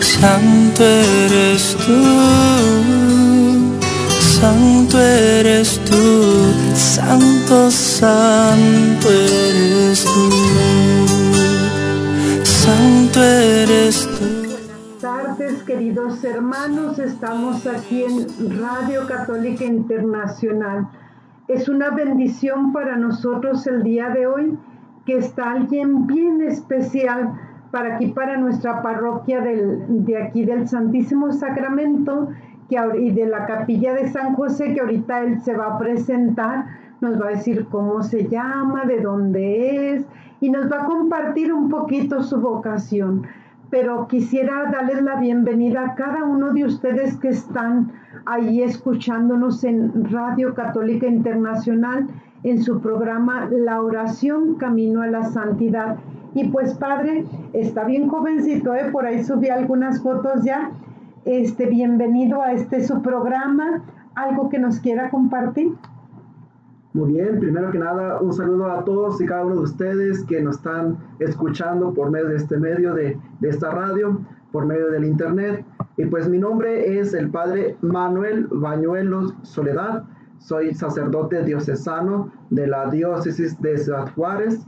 Santo eres tú, santo eres tú, santo, santo eres tú, santo eres tú. Buenas tardes, queridos hermanos, estamos aquí en Radio Católica Internacional. Es una bendición para nosotros el día de hoy que está alguien bien especial para aquí, para nuestra parroquia de aquí del Santísimo Sacramento que, y de la capilla de San José, que ahorita él se va a presentar, nos va a decir cómo se llama, de dónde es, y nos va a compartir un poquito su vocación. Pero quisiera darles la bienvenida a cada uno de ustedes que están ahí escuchándonos en Radio Católica Internacional en su programa La oración Camino a la Santidad. Y pues padre, está bien jovencito, ¿eh? por ahí subí algunas fotos ya. Este, bienvenido a este su programa. ¿Algo que nos quiera compartir? Muy bien, primero que nada, un saludo a todos y cada uno de ustedes que nos están escuchando por medio de este medio, de, de esta radio, por medio del internet. Y pues mi nombre es el padre Manuel Bañuelos Soledad. Soy sacerdote diocesano de la diócesis de Ciudad Juárez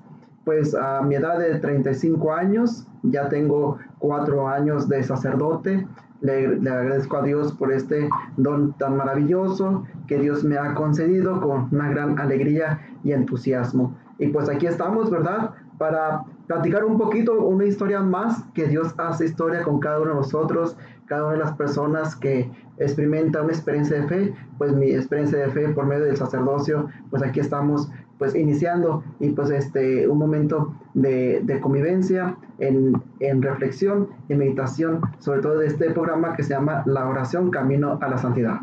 pues a mi edad de 35 años, ya tengo cuatro años de sacerdote. Le, agradezco a Dios por este don tan maravilloso que Dios me ha concedido con una gran alegría y entusiasmo. Y pues aquí estamos, ¿verdad? Para platicar un poquito, una historia más, que Dios hace historia con cada uno de nosotros, cada una de las personas que experimenta una experiencia de fe, pues mi experiencia de fe por medio del sacerdocio, pues aquí estamos pues iniciando y pues este un momento de, convivencia en, en, reflexión y meditación sobre todo de este programa que se llama La oración Camino a la Santidad.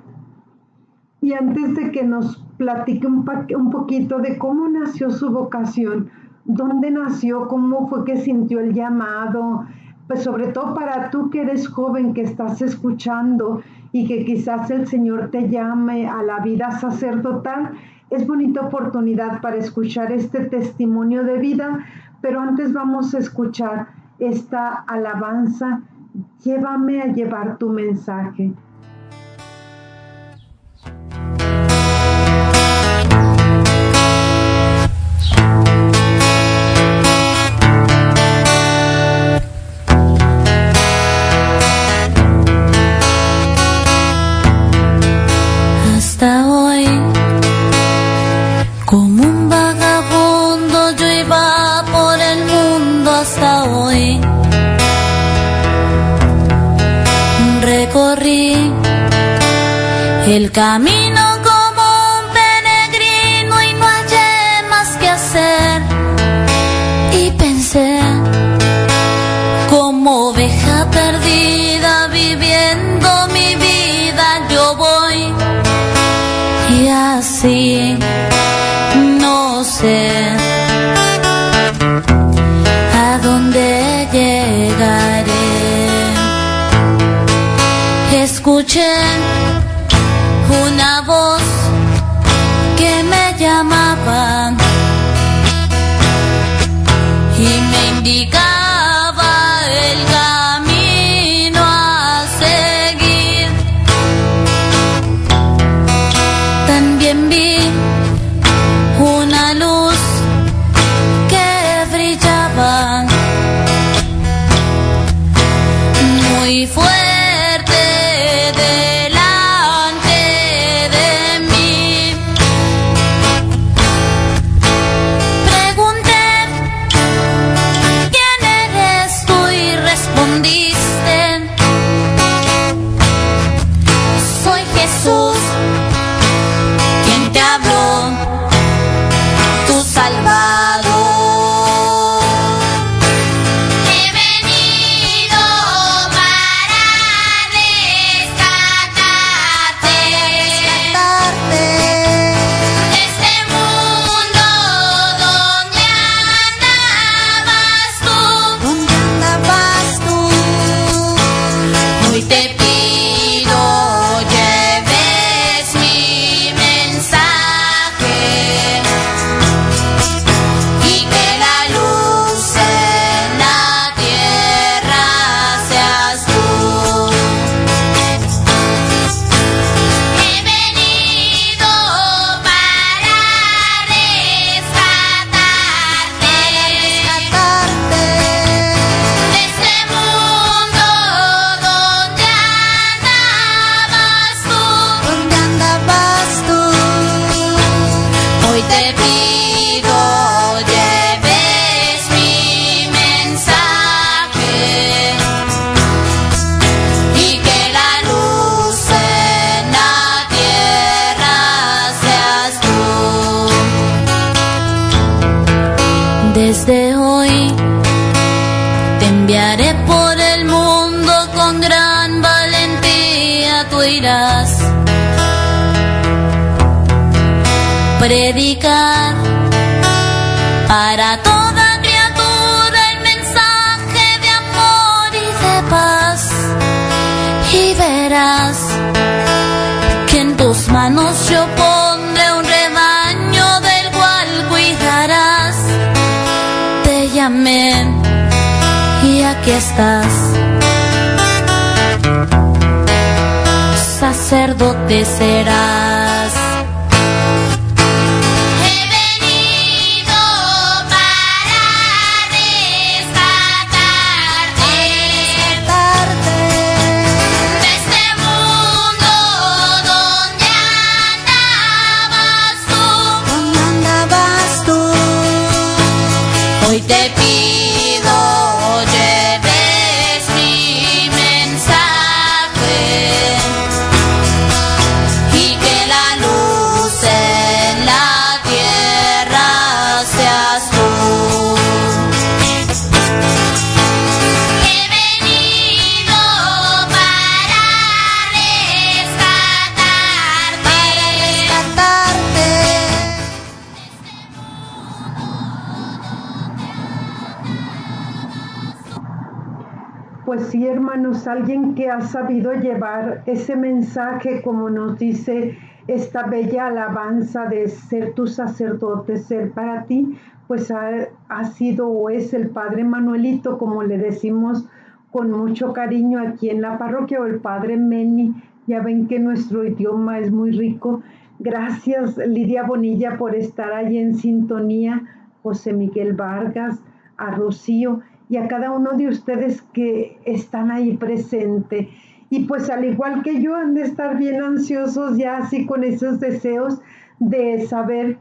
Y antes de que nos platique un, un poquito de cómo nació su vocación, dónde nació, cómo fue que sintió el llamado, pues sobre todo para tú que eres joven, que estás escuchando y que quizás el Señor te llame a la vida sacerdotal, es bonita oportunidad para escuchar este testimonio de vida, pero antes vamos a escuchar esta alabanza. Llévame a llevar tu mensaje. El camino hermanos, alguien que ha sabido llevar ese mensaje, como nos dice esta bella alabanza de ser tu sacerdote, ser para ti, pues ha, ha sido o es el Padre Manuelito, como le decimos con mucho cariño aquí en la parroquia, o el Padre Meni. Ya ven que nuestro idioma es muy rico. Gracias, Lidia Bonilla, por estar ahí en sintonía. José Miguel Vargas, a Rocío y a cada uno de ustedes que están ahí presente. Y pues al igual que yo han de estar bien ansiosos ya así con esos deseos de saber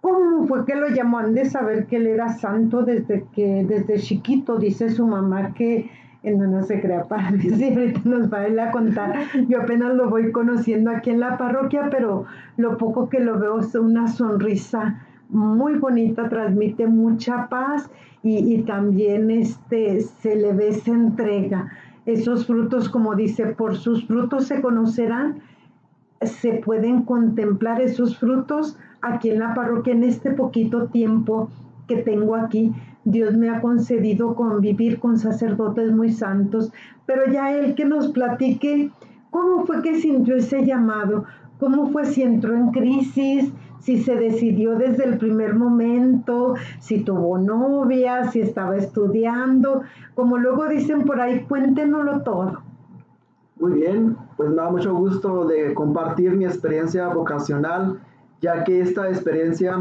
cómo fue que lo llamó, han de saber que él era santo desde que desde chiquito, dice su mamá que no, no se crea padre, sí, ahorita nos va a ir a contar. Yo apenas lo voy conociendo aquí en la parroquia, pero lo poco que lo veo es una sonrisa muy bonita, transmite mucha paz y, también este, se le ve esa entrega. Esos frutos, como dice, por sus frutos se conocerán, se pueden contemplar esos frutos aquí en la parroquia en este poquito tiempo que tengo aquí. Dios me ha concedido convivir con sacerdotes muy santos, pero ya él que nos platique cómo fue que sintió ese llamado, cómo fue si entró en crisis, si se decidió desde el primer momento, si tuvo novia, si estaba estudiando, como luego dicen por ahí, cuéntenoslo todo. Muy bien, pues me da mucho gusto de compartir mi experiencia vocacional, ya que esta experiencia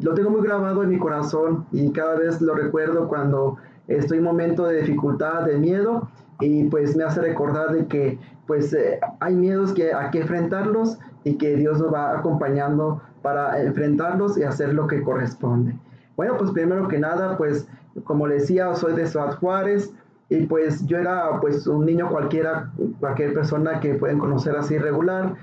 lo tengo muy grabado en mi corazón y cada vez lo recuerdo cuando estoy en un momento de dificultad, de miedo, y pues me hace recordar de que pues eh, hay miedos que hay que enfrentarlos y que Dios nos va acompañando para enfrentarlos y hacer lo que corresponde. Bueno, pues primero que nada, pues como les decía, soy de Ciudad Juárez y pues yo era pues un niño cualquiera, cualquier persona que pueden conocer así regular,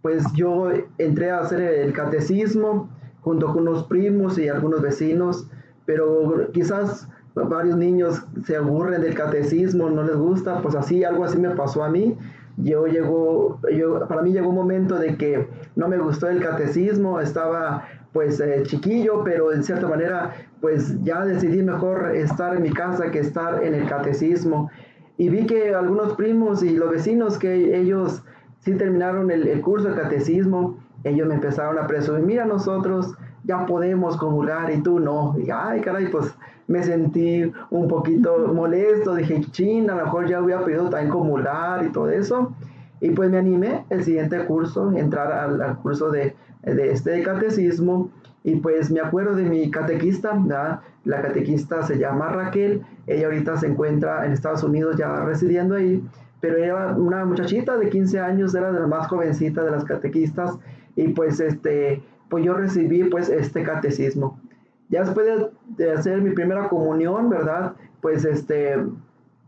pues yo entré a hacer el catecismo junto con unos primos y algunos vecinos, pero quizás varios niños se aburren del catecismo, no les gusta, pues así, algo así me pasó a mí. Yo llegó, yo, para mí llegó un momento de que no me gustó el catecismo, estaba pues eh, chiquillo, pero en cierta manera pues ya decidí mejor estar en mi casa que estar en el catecismo. Y vi que algunos primos y los vecinos que ellos sí terminaron el, curso de catecismo, ellos me empezaron a presumir, mira nosotros ya podemos comulgar y tú no. Y ay, caray, pues me sentí un poquito molesto, dije, chin, a lo mejor ya hubiera pedido también comulgar y todo eso. Y pues me animé el siguiente curso, entrar al, al curso de, de este catecismo. Y pues me acuerdo de mi catequista, ¿verdad? la catequista se llama Raquel, ella ahorita se encuentra en Estados Unidos ya residiendo ahí, pero era una muchachita de 15 años, era de la más jovencita de las catequistas, y pues este, pues yo recibí pues este catecismo. Ya después de, de, hacer mi primera comunión, ¿verdad? Pues este,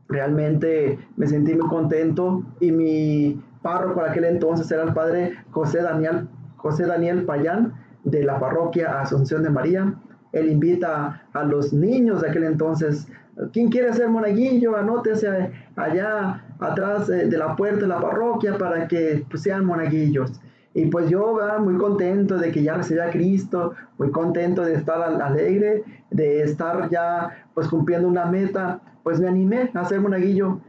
realmente me sentí muy contento y mi párroco por aquel entonces era el padre José Daniel, José Daniel Payán de la parroquia Asunción de María. él invita a los niños de aquel entonces, ¿quién quiere ser monaguillo? Anótese allá atrás eh, de la puerta de la parroquia para que pues, sean monaguillos. Y pues yo ¿verdad? muy contento de que ya recibí a Cristo, muy contento de estar al- alegre, de estar ya pues cumpliendo una meta, pues me animé a ser monaguillo.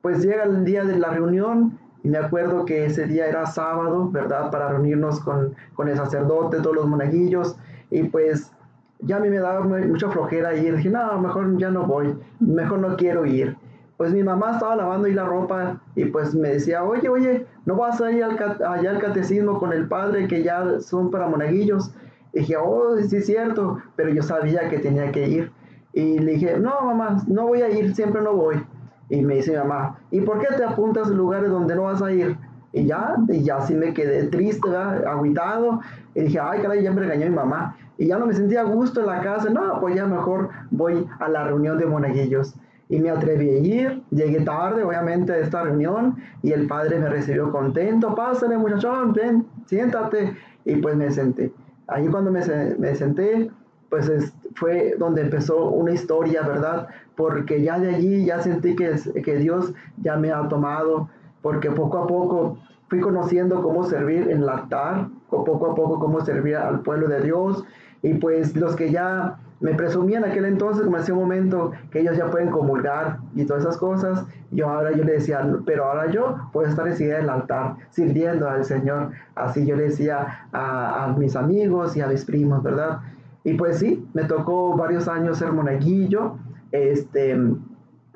Pues llega el día de la reunión y me acuerdo que ese día era sábado, ¿verdad? Para reunirnos con, con el sacerdote, todos los monaguillos. Y pues ya a mí me daba mu- mucha flojera ir. Dije, no, mejor ya no voy, mejor no quiero ir. Pues mi mamá estaba lavando ahí la ropa y pues me decía, oye, oye, ¿no vas a ir al, allá al catecismo con el padre que ya son para monaguillos? Y dije, oh, sí es cierto, pero yo sabía que tenía que ir. Y le dije, no, mamá, no voy a ir, siempre no voy. Y me dice mamá, ¿y por qué te apuntas a lugares donde no vas a ir? Y ya, y ya sí me quedé triste, ¿verdad? agüitado. Y dije, ay, caray, ya me regañó mi mamá. Y ya no me sentía a gusto en la casa. No, pues ya mejor voy a la reunión de monaguillos. Y me atreví a ir. Llegué tarde, obviamente, a esta reunión. Y el padre me recibió contento. Pásale, muchachón, ven, siéntate. Y pues me senté. Ahí cuando me, me senté, pues es- fue donde empezó una historia, ¿verdad? Porque ya de allí ya sentí que, que Dios ya me ha tomado, porque poco a poco fui conociendo cómo servir en el altar, co- poco a poco cómo servir al pueblo de Dios, y pues los que ya me presumían en aquel entonces, como en ese momento, que ellos ya pueden comulgar y todas esas cosas, yo ahora yo le decía, pero ahora yo puedo estar enseguida del altar, sirviendo al Señor, así yo le decía a mis amigos y a mis primos, ¿verdad? Y pues sí, me tocó varios años ser monaguillo. Este,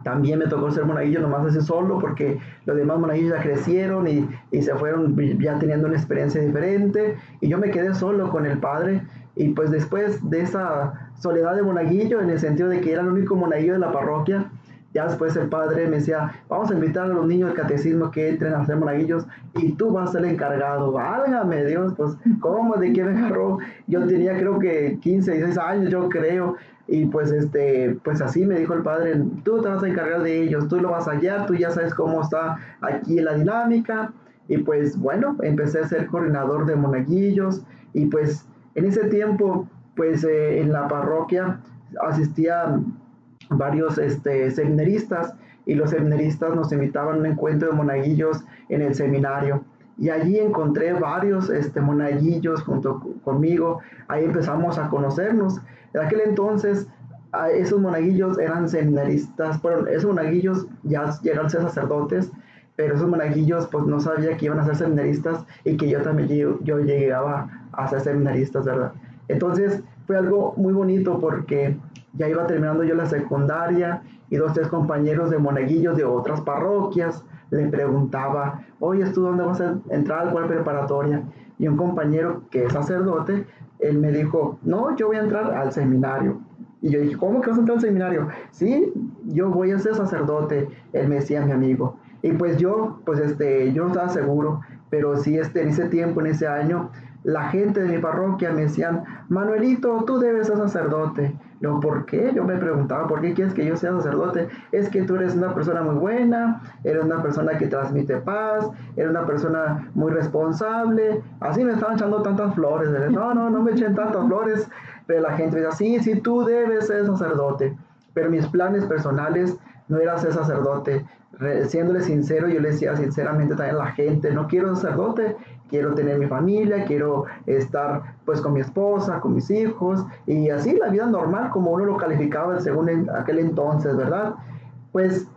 también me tocó ser monaguillo nomás así solo porque los demás monaguillos ya crecieron y, y se fueron ya teniendo una experiencia diferente. Y yo me quedé solo con el padre. Y pues después de esa soledad de monaguillo, en el sentido de que era el único monaguillo de la parroquia, ya después el padre me decía, vamos a invitar a los niños del catecismo que entren a ser monaguillos y tú vas a ser el encargado. Válgame Dios, pues, ¿cómo? ¿De qué me agarró? Yo tenía creo que 15, 16 años, yo creo. Y pues, este, pues así me dijo el padre, tú te vas a encargar de ellos, tú lo vas a hallar, tú ya sabes cómo está aquí la dinámica. Y pues bueno, empecé a ser coordinador de monaguillos y pues en ese tiempo, pues eh, en la parroquia asistía varios este, seminaristas y los seminaristas nos invitaban a un encuentro de monaguillos en el seminario. Y allí encontré varios este, monaguillos junto co- conmigo. Ahí empezamos a conocernos. En aquel entonces, esos monaguillos eran seminaristas. Bueno, esos monaguillos ya llegaron a ser sacerdotes, pero esos monaguillos pues no sabía que iban a ser seminaristas y que yo también yo, yo llegaba a ser seminaristas, ¿verdad? Entonces fue algo muy bonito porque ya iba terminando yo la secundaria y dos, tres compañeros de monaguillos de otras parroquias le preguntaba, oye, ¿tú dónde vas a entrar? ¿Cuál preparatoria? Y un compañero que es sacerdote, él me dijo, no, yo voy a entrar al seminario. Y yo dije, ¿cómo que vas a entrar al seminario? Sí, yo voy a ser sacerdote, él me decía mi amigo. Y pues yo, pues este, yo no estaba seguro, pero sí, este, en ese tiempo, en ese año, la gente de mi parroquia me decían, Manuelito, tú debes ser sacerdote. Yo, ¿por qué? Yo me preguntaba, ¿por qué quieres que yo sea sacerdote? Es que tú eres una persona muy buena, eres una persona que transmite paz, eres una persona muy responsable. Así me estaban echando tantas flores. No, no, no me echen tantas flores. Pero la gente decía, sí, sí, tú debes ser sacerdote. Pero mis planes personales no era ser sacerdote. Siéndole sincero, yo le decía sinceramente también a la gente, no quiero sacerdote, quiero tener mi familia, quiero estar pues con mi esposa, con mis hijos, y así la vida normal como uno lo calificaba según en aquel entonces, ¿verdad? Pues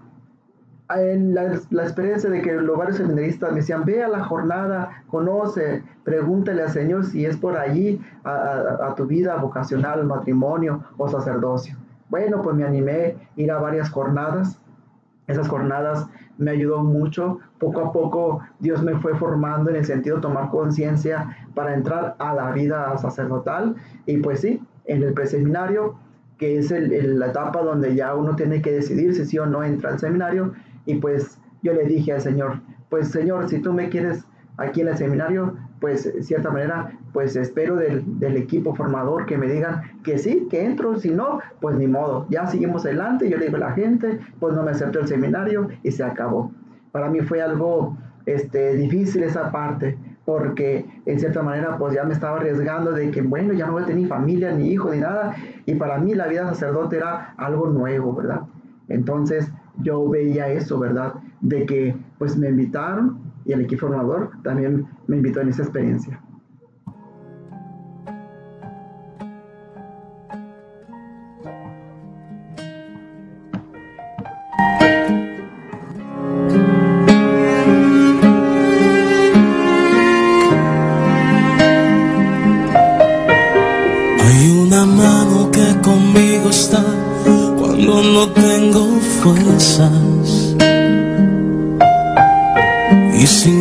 en la, la experiencia de que los varios seminaristas me decían, ve a la jornada, conoce, pregúntale al Señor si es por allí a, a- a tu vida vocacional, matrimonio o sacerdocio. Bueno, pues me animé a ir a varias jornadas. Esas jornadas me ayudó mucho. Poco a poco Dios me fue formando en el sentido de tomar conciencia para entrar a la vida sacerdotal. Y pues sí, en el preseminario, que es el- la etapa donde ya uno tiene que decidir si sí o no entra al seminario. Y pues yo le dije al Señor, pues Señor, si tú me quieres aquí en el seminario, pues de cierta manera, pues espero del, del equipo formador que me digan que sí, que entro, si no, pues ni modo, ya seguimos adelante, yo le digo a la gente, pues no me acepto el seminario y se acabó. Para mí fue algo este, difícil esa parte, porque en cierta manera pues ya me estaba arriesgando de que bueno, ya no voy a tener ni familia, ni hijo, ni nada, y para mí la vida sacerdote era algo nuevo, ¿verdad? Entonces yo veía eso, ¿verdad? De que pues me invitaron y el equipo formador también me invitó en esa experiencia.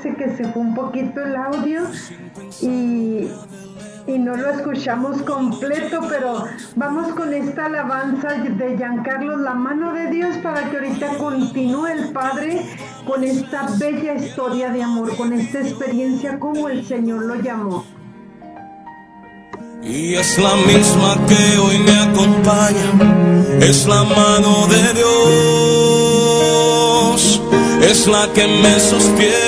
Parece que se fue un poquito el audio y, y no lo escuchamos completo, pero vamos con esta alabanza de Giancarlo, la mano de Dios, para que ahorita continúe el Padre con esta bella historia de amor, con esta experiencia como el Señor lo llamó. Y es la misma que hoy me acompaña, es la mano de Dios, es la que me sostiene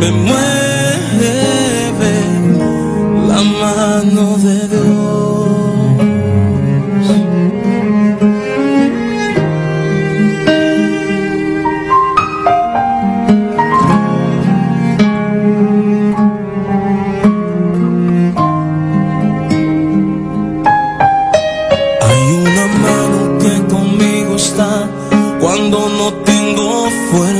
me mueve la mano de Dios. Hay una mano que conmigo está cuando no tengo fuerzas.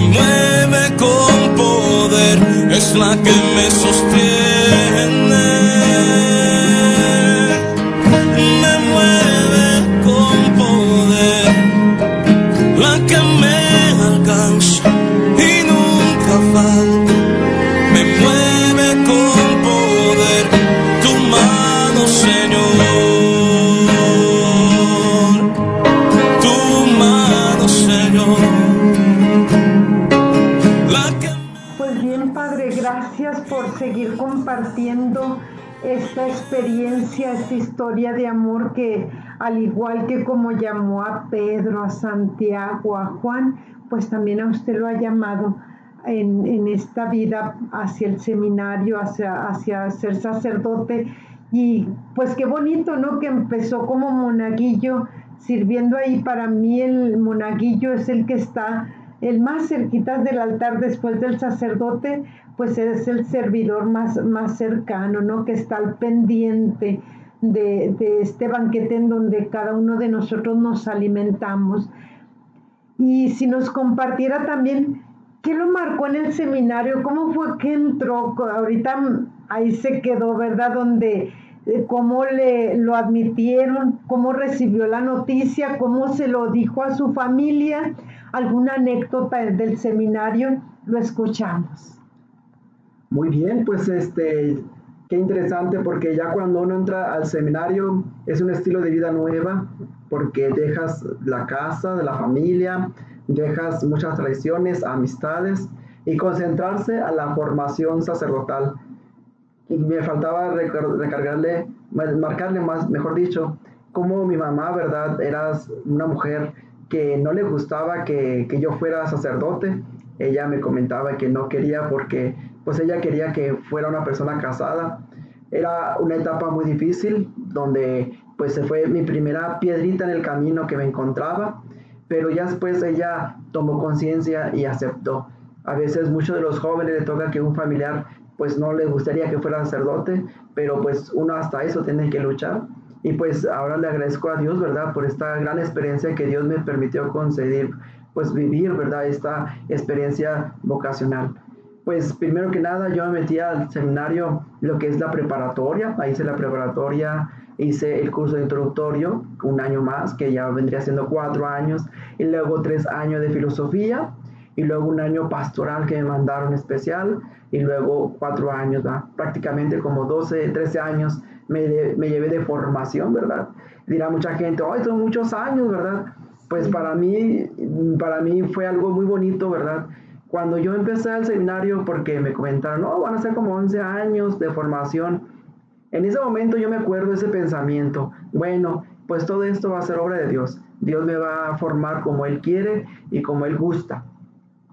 mueve con poder, es la que me sostiene historia de amor que al igual que como llamó a Pedro, a Santiago, a Juan, pues también a usted lo ha llamado en, en esta vida hacia el seminario, hacia, hacia ser sacerdote. Y pues qué bonito, ¿no? Que empezó como monaguillo, sirviendo ahí. Para mí el monaguillo es el que está el más cerquita del altar después del sacerdote, pues es el servidor más, más cercano, ¿no? Que está al pendiente de, este banquete en donde cada uno de nosotros nos alimentamos. Y si nos compartiera también ¿Qué lo marcó en el seminario? ¿Cómo fue que entró? Ahorita ahí se quedó, ¿verdad? Donde, eh, cómo le lo admitieron, cómo recibió la noticia, cómo se lo dijo a su familia, alguna anécdota del seminario, lo escuchamos. Muy bien, pues este, qué interesante porque ya cuando uno entra al seminario es un estilo de vida nueva, porque dejas la casa, de la familia, dejas muchas tradiciones, amistades y concentrarse a la formación sacerdotal. Y me faltaba recargarle, marcarle más, mejor dicho, como mi mamá, ¿verdad? Era una mujer que no le gustaba que, que yo fuera sacerdote. Ella me comentaba que no quería porque pues ella quería que fuera una persona casada. Era una etapa muy difícil donde pues se fue mi primera piedrita en el camino que me encontraba pero ya después ella tomó conciencia y aceptó. A veces muchos de los jóvenes le toca que un familiar pues no le gustaría que fuera sacerdote, pero pues uno hasta eso tiene que luchar. Y pues ahora le agradezco a Dios, ¿verdad? Por esta gran experiencia que Dios me permitió conceder, pues vivir, ¿verdad? Esta experiencia vocacional. Pues primero que nada yo me metí al seminario, lo que es la preparatoria, ahí hice la preparatoria hice el curso introductorio, un año más, que ya vendría siendo cuatro años, y luego tres años de filosofía, y luego un año pastoral que me mandaron especial, y luego cuatro años, prácticamente como 12, 13 años me, me, llevé de formación, ¿verdad? Dirá mucha gente, ¡ay, son muchos años, ¿verdad? Pues para mí, para mí fue algo muy bonito, ¿verdad? Cuando yo empecé el seminario, porque me comentaron, no, van a ser como 11 años de formación, en ese momento yo me acuerdo ese pensamiento, bueno, pues todo esto va a ser obra de Dios. Dios me va a formar como Él quiere y como Él gusta.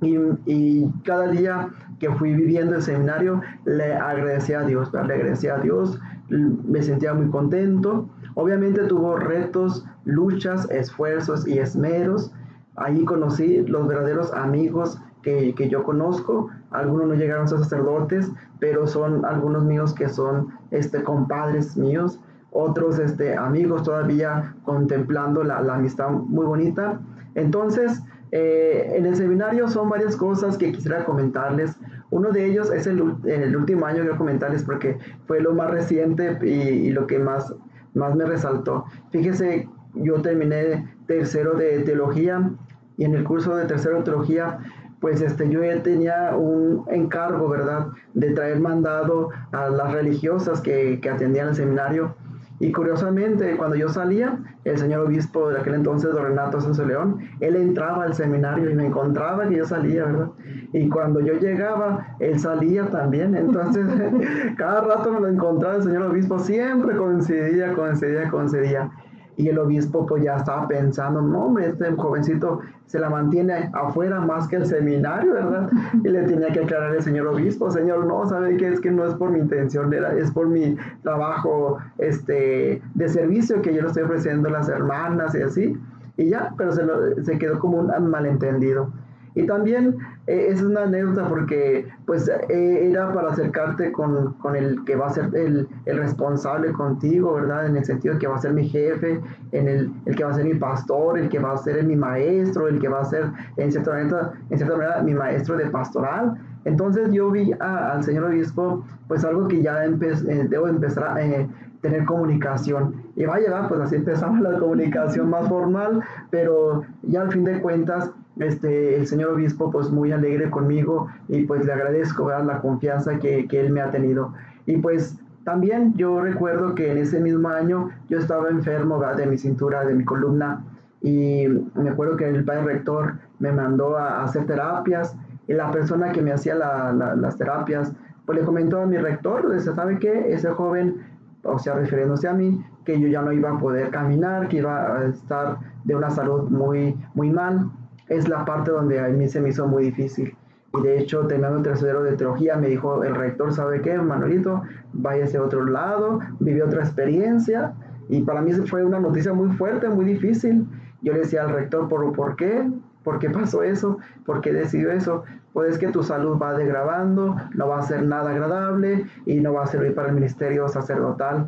Y, cada día que fui viviendo el seminario, le agradecía a Dios, le agradecía a Dios, me sentía muy contento. Obviamente tuvo retos, luchas, esfuerzos y esmeros. Ahí conocí los verdaderos amigos que, que yo conozco. Algunos no llegaron a ser sacerdotes, pero son algunos míos que son este, compadres míos, otros este, amigos todavía contemplando la, la amistad muy bonita. Entonces, eh, en el seminario son varias cosas que quisiera comentarles. Uno de ellos es el, el último año quiero comentarles porque fue lo más reciente y, y, lo que más, más me resaltó. Fíjese, yo terminé tercero de teología y en el curso de tercero de teología pues este, yo tenía un encargo, ¿verdad?, de traer mandado a las religiosas que, que atendían el seminario. Y curiosamente, cuando yo salía, el señor obispo de aquel entonces, don Renato Sanso León, él entraba al seminario y me encontraba que yo salía, ¿verdad? Y cuando yo llegaba, él salía también. Entonces, cada rato me lo encontraba el señor obispo, siempre coincidía, coincidía, coincidía. Y el obispo pues ya estaba pensando, no, hombre, este jovencito se la mantiene afuera más que el seminario, ¿verdad? Y le tenía que aclarar el señor obispo, señor, no, ¿sabe qué? Es que no es por mi intención, es por mi trabajo este, de servicio que yo le estoy ofreciendo a las hermanas y así. Y ya, pero se, lo, se quedó como un malentendido. Y también es una anécdota porque pues eh, era para acercarte con, con, el que va a ser el, el, responsable contigo, ¿verdad? En el sentido que va a ser mi jefe, en el, el, que va a ser mi pastor, el que va a ser mi maestro, el que va a ser en cierta manera, en cierta manera mi maestro de pastoral. Entonces yo vi a, al señor obispo pues algo que ya empe eh, debo empezar a eh, tener comunicación. Y vaya, pues así empezamos la comunicación más formal, pero ya al fin de cuentas este, el señor obispo pues muy alegre conmigo y pues le agradezco ¿verdad? la confianza que, que, él me ha tenido. Y pues también yo recuerdo que en ese mismo año yo estaba enfermo ¿verdad? de mi cintura, de mi columna y me acuerdo que el padre rector me mandó a, hacer terapias y la persona que me hacía la, la, las terapias pues le comentó a mi rector, dice, ¿sabe qué? Ese joven, o sea, refiriéndose a mí, que yo ya no iba a poder caminar, que iba a estar de una salud muy, muy mal es la parte donde a mí se me hizo muy difícil. Y de hecho, terminando el tercero de teología, me dijo el rector, ¿sabe qué, Manuelito? Váyase a otro lado, vivió otra experiencia. Y para mí fue una noticia muy fuerte, muy difícil. Yo le decía al rector, ¿por, ¿por qué? ¿Por qué pasó eso? ¿Por qué decidió eso? Pues es que tu salud va degradando, no va a ser nada agradable y no va a servir para el ministerio sacerdotal.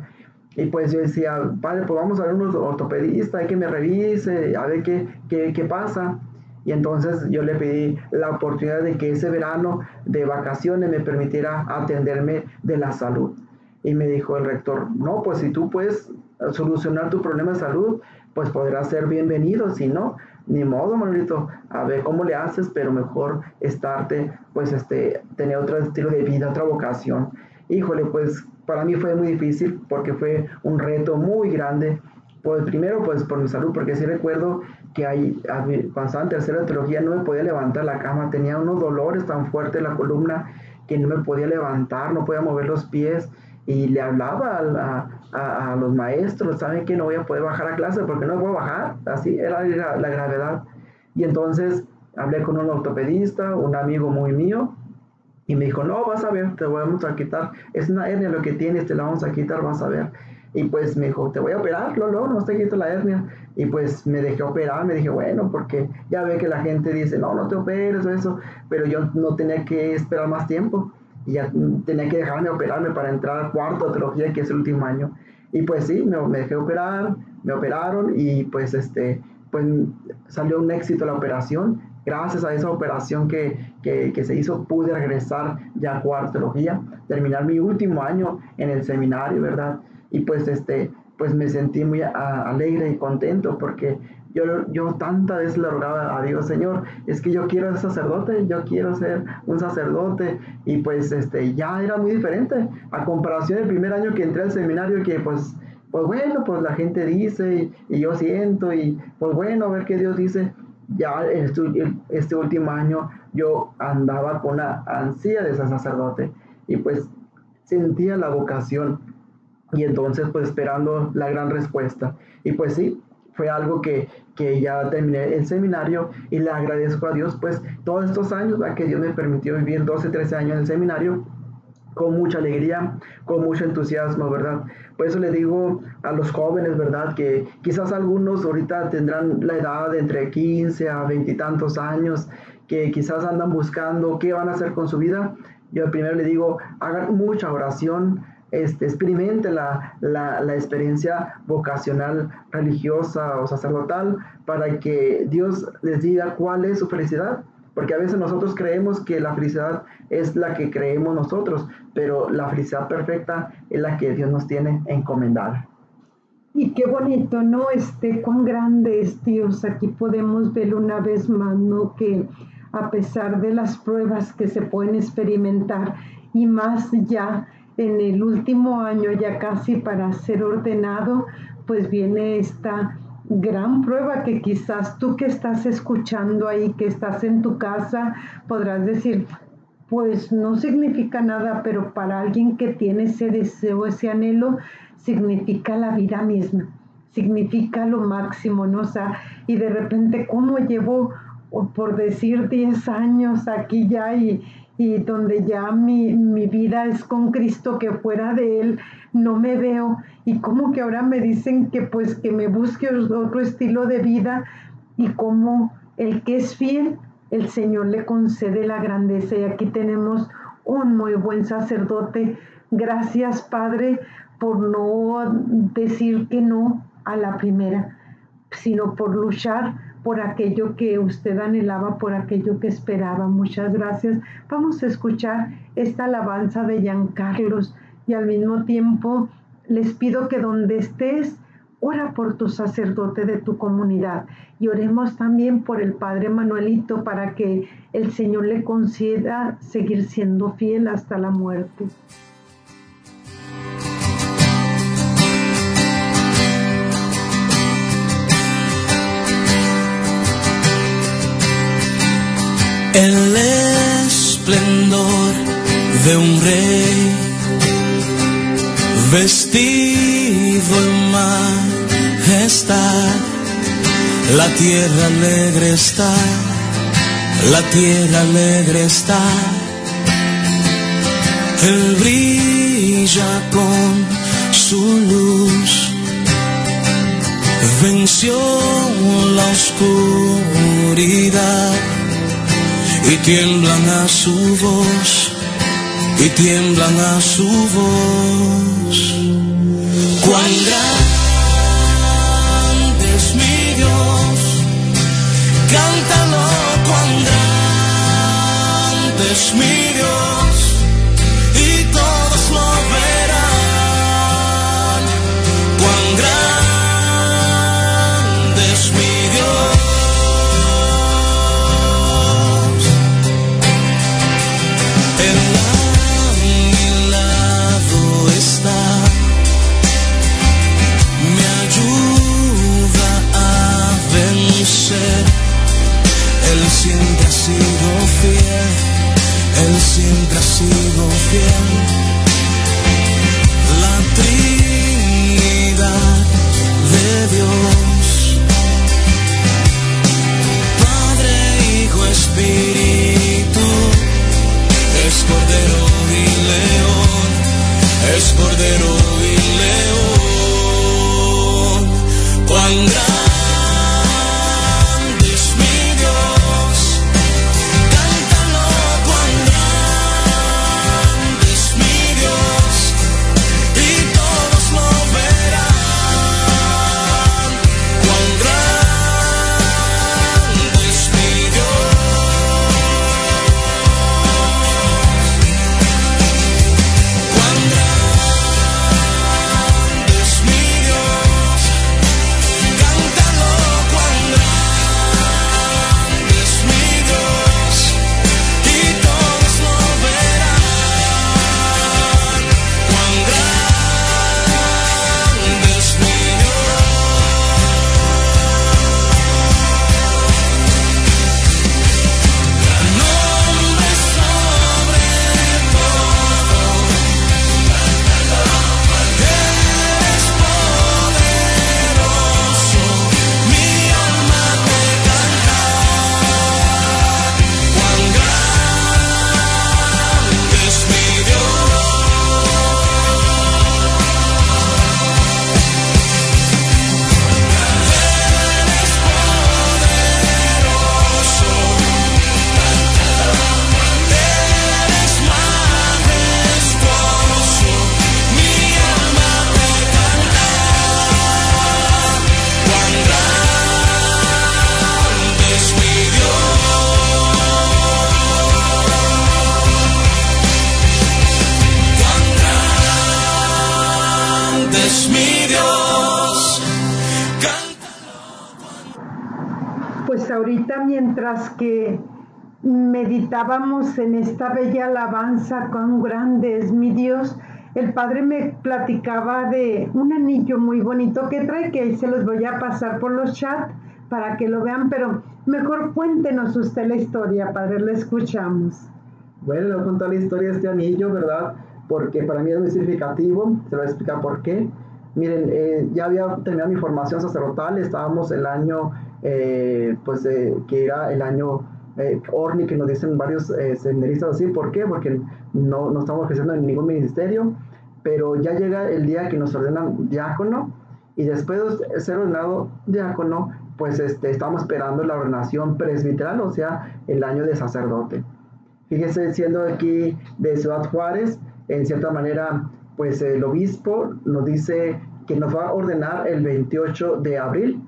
Y pues yo decía, padre, pues vamos a ver un ortopedista, hay que me revise, a ver qué, qué, qué pasa. Y entonces yo le pedí la oportunidad de que ese verano de vacaciones me permitiera atenderme de la salud. Y me dijo el rector, no, pues si tú puedes solucionar tu problema de salud, pues podrás ser bienvenido, si no, ni modo, Manuelito, a ver cómo le haces, pero mejor estarte, pues, este, tener otro estilo de vida, otra vocación. Híjole, pues para mí fue muy difícil porque fue un reto muy grande. Pues primero, pues por mi salud, porque sí recuerdo que ahí, estaba en tercera teología no me podía levantar la cama, tenía unos dolores tan fuertes en la columna que no me podía levantar, no podía mover los pies. Y le hablaba a, a, los maestros, saben que no voy a poder bajar a clase porque no puedo bajar, así era la, la, gravedad. Y entonces hablé con un ortopedista, un amigo muy mío, y me dijo, no, vas a ver, te vamos a quitar, es una hernia lo que tienes, te la vamos a quitar, vas a ver. Y pues me dijo, te voy a operar, no, no, te quito la hernia. Y pues me dejé operar, me dije, bueno, porque ya ve que la gente dice, no, no te operes o eso, pero yo no tenía que esperar más tiempo y ya tenía que dejarme operarme para entrar a cuarto teología, que es el último año. Y pues sí, me, me, dejé operar, me operaron y pues este, pues salió un éxito la operación. Gracias a esa operación que, que, que se hizo, pude regresar ya a cuarto teología, terminar mi último año en el seminario, ¿verdad? Y pues este, pues me sentí muy alegre y contento porque yo, yo tanta vez le rogaba a Dios, Señor, es que yo quiero ser sacerdote, yo quiero ser un sacerdote. Y pues este, ya era muy diferente a comparación del primer año que entré al seminario, que pues, pues bueno, pues la gente dice y, yo siento y pues bueno, a ver qué Dios dice. Ya este, este último año yo andaba con la ansia de ser sacerdote y pues sentía la vocación y entonces pues esperando la gran respuesta. Y pues sí, fue algo que, que ya terminé el seminario y le agradezco a Dios pues todos estos años a que Dios me permitió vivir 12, 13 años en el seminario con mucha alegría, con mucho entusiasmo, ¿verdad? Por eso le digo a los jóvenes, ¿verdad? Que quizás algunos ahorita tendrán la edad entre 15 a 20 y tantos años, que quizás andan buscando qué van a hacer con su vida. Yo primero le digo, hagan mucha oración, este, experimente la, la, la, experiencia vocacional religiosa o sacerdotal para que Dios les diga cuál es su felicidad. Porque a veces nosotros creemos que la felicidad es la que creemos nosotros, pero la felicidad perfecta es la que Dios nos tiene encomendada. Y qué bonito, ¿no? Este, cuán grande es Dios. Aquí podemos ver una vez más, ¿no? Que a pesar de las pruebas que se pueden experimentar y más ya en el último año ya casi para ser ordenado, pues viene esta gran prueba que quizás tú que estás escuchando ahí, que estás en tu casa, podrás decir, pues no significa nada, pero para alguien que tiene ese deseo, ese anhelo, significa la vida misma, significa lo máximo, ¿no? O sea, y de repente, ¿cómo llevo, por decir, 10 años aquí ya y, y donde ya mi, mi, vida es con Cristo, que fuera de Él no me veo y como que ahora me dicen que pues que me busque otro estilo de vida y como el que es fiel, el Señor le concede la grandeza y aquí tenemos un muy buen sacerdote. Gracias Padre por no decir que no a la primera, sino por luchar por aquello que usted anhelaba, por aquello que esperaba. Muchas gracias. Vamos a escuchar esta alabanza de Carlos y al mismo tiempo les pido que donde estés, ora por tu sacerdote de tu comunidad y oremos también por el Padre Manuelito para que el Señor le conceda seguir siendo fiel hasta la muerte. Esplendor de un rey vestido en majestad. La tierra alegre está, la tierra alegre está. Él brilla con su luz, venció la oscuridad y tiemblan a su voz, y tiemblan a su voz. Cuán grande es mi Dios, cántalo, cuán grande es mi siempre ha sido fiel. La Trinidad de Dios, Padre, Hijo, Espíritu es cordero y león, es cordero y león. Cuán mientras que meditábamos en esta bella alabanza, cuán grande es mi Dios, el Padre me platicaba de un anillo muy bonito que trae, que se los voy a pasar por los chats para que lo vean, pero mejor cuéntenos usted la historia, Padre, la escuchamos. Bueno, le voy a contar la historia de este anillo, ¿verdad? Porque para mí es muy significativo, se lo voy a explicar por qué. Miren, eh, ya había terminado mi formación sacerdotal, estábamos el año, eh, pues, eh, que era el año eh, Orni, que nos dicen varios eh, seminaristas así, ¿por qué? Porque no, no estamos ejerciendo en ningún ministerio, pero ya llega el día que nos ordenan diácono, y después de ser ordenado diácono, pues este, estamos esperando la ordenación presbiteral, o sea, el año de sacerdote. Fíjese, siendo aquí de Ciudad Juárez, en cierta manera, pues el obispo nos dice que nos va a ordenar el 28 de abril.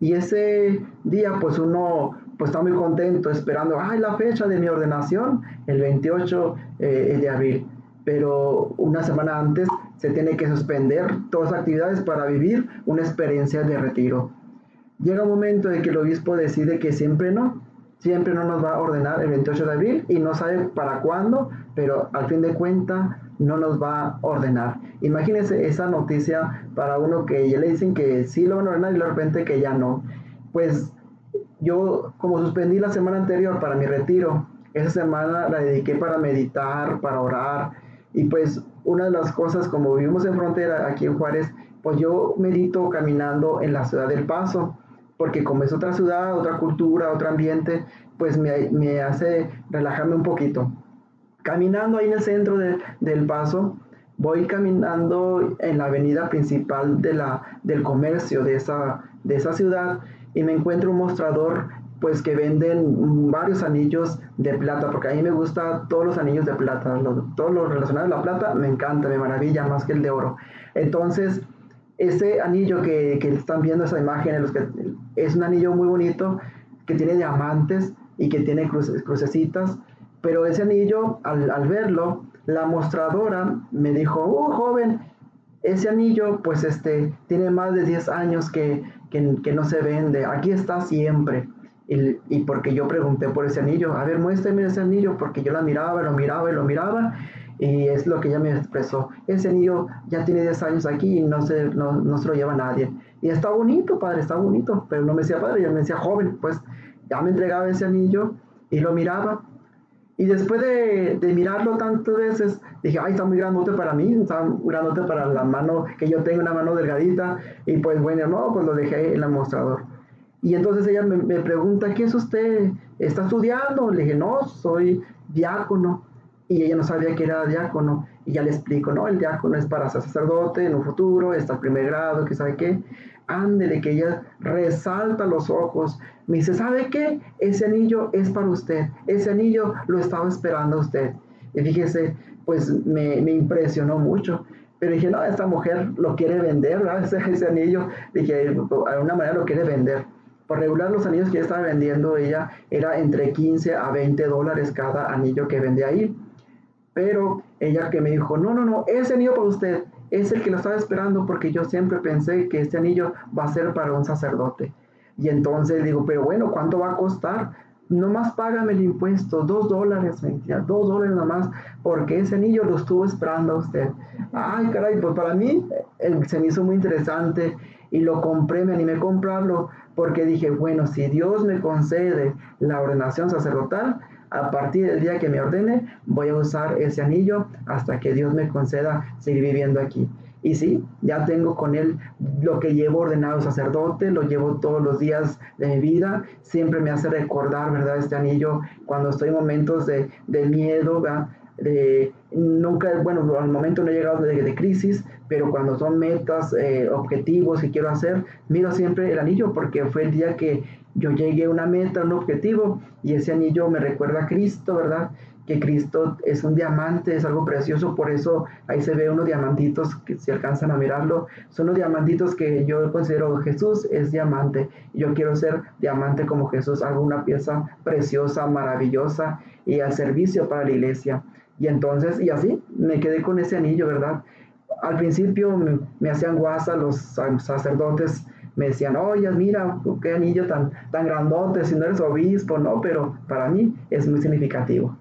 Y ese día, pues uno pues está muy contento esperando, ay, la fecha de mi ordenación, el 28 eh, de abril. Pero una semana antes se tiene que suspender todas las actividades para vivir una experiencia de retiro. Llega un momento en que el obispo decide que siempre no, siempre no nos va a ordenar el 28 de abril y no sabe para cuándo, pero al fin de cuentas no nos va a ordenar. Imagínense esa noticia para uno que ya le dicen que sí lo van a ordenar y de repente que ya no. Pues yo como suspendí la semana anterior para mi retiro, esa semana la dediqué para meditar, para orar y pues una de las cosas como vivimos en frontera aquí en Juárez, pues yo medito caminando en la ciudad del Paso porque como es otra ciudad, otra cultura, otro ambiente, pues me, me hace relajarme un poquito. Caminando ahí en el centro de, del Paso, voy caminando en la avenida principal de la, del comercio de esa, de esa ciudad y me encuentro un mostrador pues que venden varios anillos de plata, porque a mí me gusta todos los anillos de plata, lo, todo lo relacionado a la plata me encanta, me maravilla más que el de oro. Entonces Ese anillo que, que están viendo esa imagen, es un anillo muy bonito que tiene diamantes y que tiene cruces, crucecitas, pero ese anillo, al, al verlo, la mostradora me dijo, oh joven, ese anillo pues este tiene más de 10 años que, que, no se vende, aquí está siempre. Y, y, porque yo pregunté por ese anillo, a ver, muéstrame ese anillo, porque yo la miraba, lo miraba y lo miraba, y es lo que ella me expresó. Ese anillo ya tiene 10 años aquí y no se, no, no lo lleva nadie. Y está bonito, padre, está bonito, pero no me decía padre, ya me decía joven, pues ya me entregaba ese anillo y lo miraba y después de, de, mirarlo tantas veces, dije, ay, está muy grandote para mí, está muy grandote para la mano, que yo tengo una mano delgadita. Y pues bueno, no, pues lo dejé en el mostrador. Y entonces ella me, me pregunta, ¿qué es usted? ¿Está estudiando? Le dije, no, soy diácono. Y ella no sabía que era diácono. Y ya le explico, no, el diácono es para ser sacerdote en un futuro, está al primer grado, que sabe qué ándele, que ella resalta los ojos. Me dice, ¿sabe qué? Ese anillo es para usted. Ese anillo lo estaba esperando usted. Y fíjese, pues me, me impresionó mucho. Pero dije, no, esta mujer lo quiere vender, ¿verdad? Ese, ese anillo, dije, de alguna manera lo quiere vender. Por regular, los anillos que ella estaba vendiendo, ella era entre 15 a 20 dólares cada anillo que vende ahí. Pero ella que me dijo, no, no, no, ese anillo para usted, es el que lo estaba esperando porque yo siempre pensé que este anillo va a ser para un sacerdote. Y entonces digo, pero bueno, ¿cuánto va a costar? Nomás págame el impuesto, dos dólares, mentira, dos dólares nomás, porque ese anillo lo estuvo esperando a usted. Ay, caray, pues para mí eh, se me hizo muy interesante y lo compré, me animé a comprarlo, porque dije, bueno, si Dios me concede la ordenación sacerdotal, a partir del día que me ordene, voy a usar ese anillo hasta que Dios me conceda seguir viviendo aquí. Y sí, ya tengo con él lo que llevo ordenado sacerdote, lo llevo todos los días de mi vida, siempre me hace recordar, ¿verdad? Este anillo cuando estoy en momentos de, de miedo, ¿verdad? De, nunca, bueno, al momento no he llegado de, crisis, pero cuando son metas, eh, objetivos que quiero hacer, miro siempre el anillo porque fue el día que yo llegué a una meta, un objetivo, y ese anillo me recuerda a Cristo, ¿verdad? Que Cristo es un diamante, es algo precioso, por eso ahí se ve unos diamantitos que se alcanzan a mirarlo, son los diamantitos que yo considero Jesús es diamante, yo quiero ser diamante como Jesús, hago una pieza preciosa, maravillosa y al servicio para la iglesia. Y entonces, y así, me quedé con ese anillo, ¿verdad? Al principio me, me hacían guasa los sacerdotes me decían, oye, mira, qué anillo tan, tan grandote, si no eres obispo, no, pero para mí es muy significativo.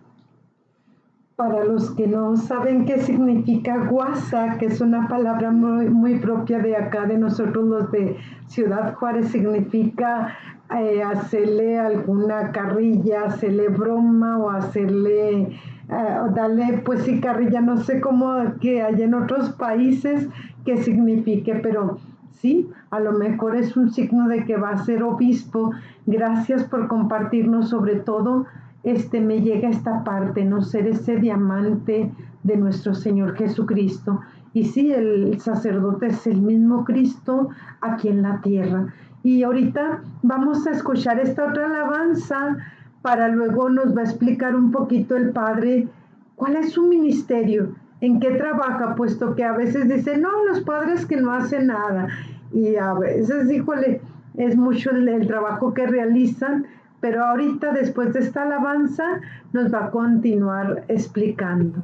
Para los que no saben qué significa guasa, que es una palabra muy, muy propia de acá, de nosotros los de Ciudad Juárez, significa eh, hacerle alguna carrilla, hacerle broma o hacerle, eh, darle pues sí carrilla, no sé cómo que hay en otros países que signifique, pero sí, a lo mejor es un signo de que va a ser obispo. Gracias por compartirnos sobre todo. Este me llega esta parte, no ser ese diamante de nuestro Señor Jesucristo. Y sí, el sacerdote es el mismo Cristo aquí en la tierra. Y ahorita vamos a escuchar esta otra alabanza para luego nos va a explicar un poquito el Padre cuál es su ministerio, en qué trabaja, puesto que a veces dicen, no, los padres que no hacen nada y a veces, híjole, es mucho el, el, trabajo que realizan, pero ahorita después de esta alabanza nos va a continuar explicando.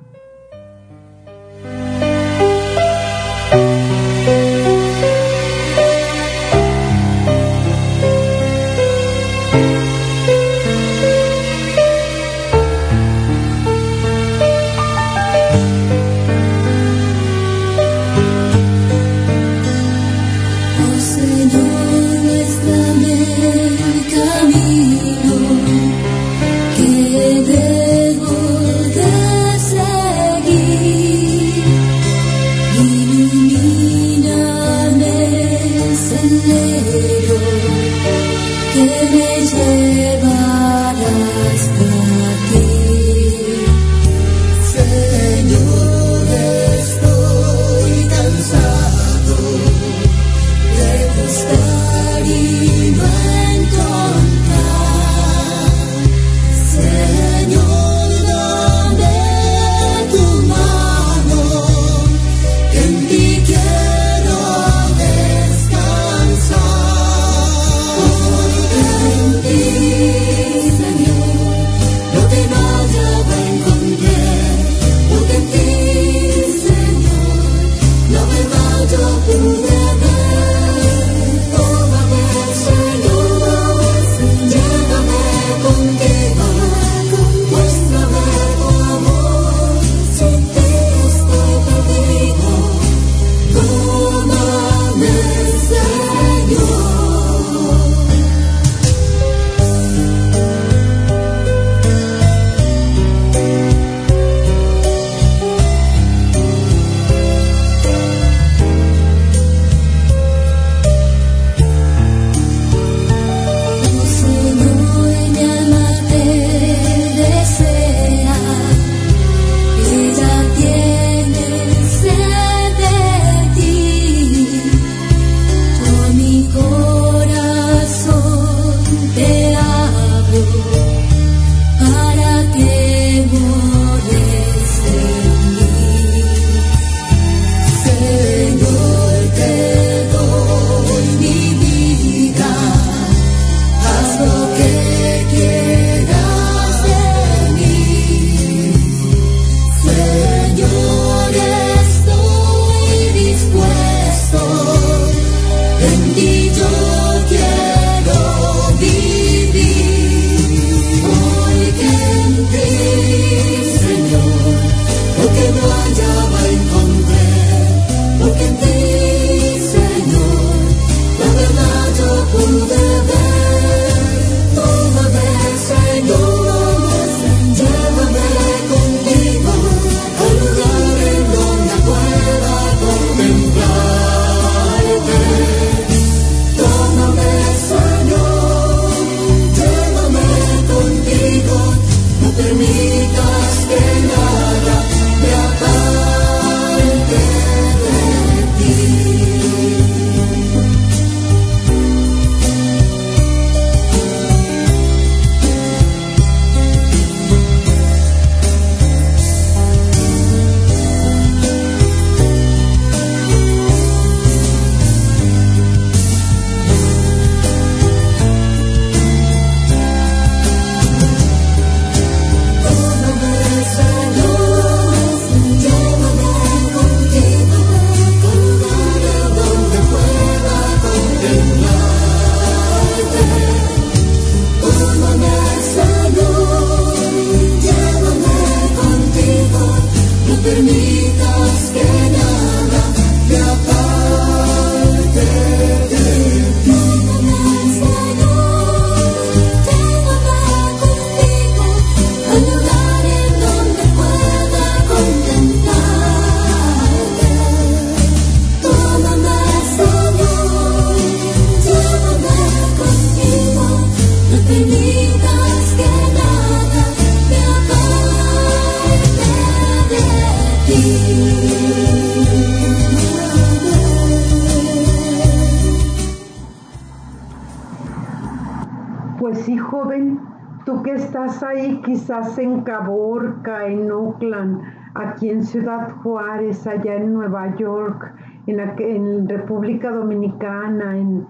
Quizás en Caborca, en Oakland, aquí en Ciudad Juárez, allá en Nueva York, en, en República Dominicana, en,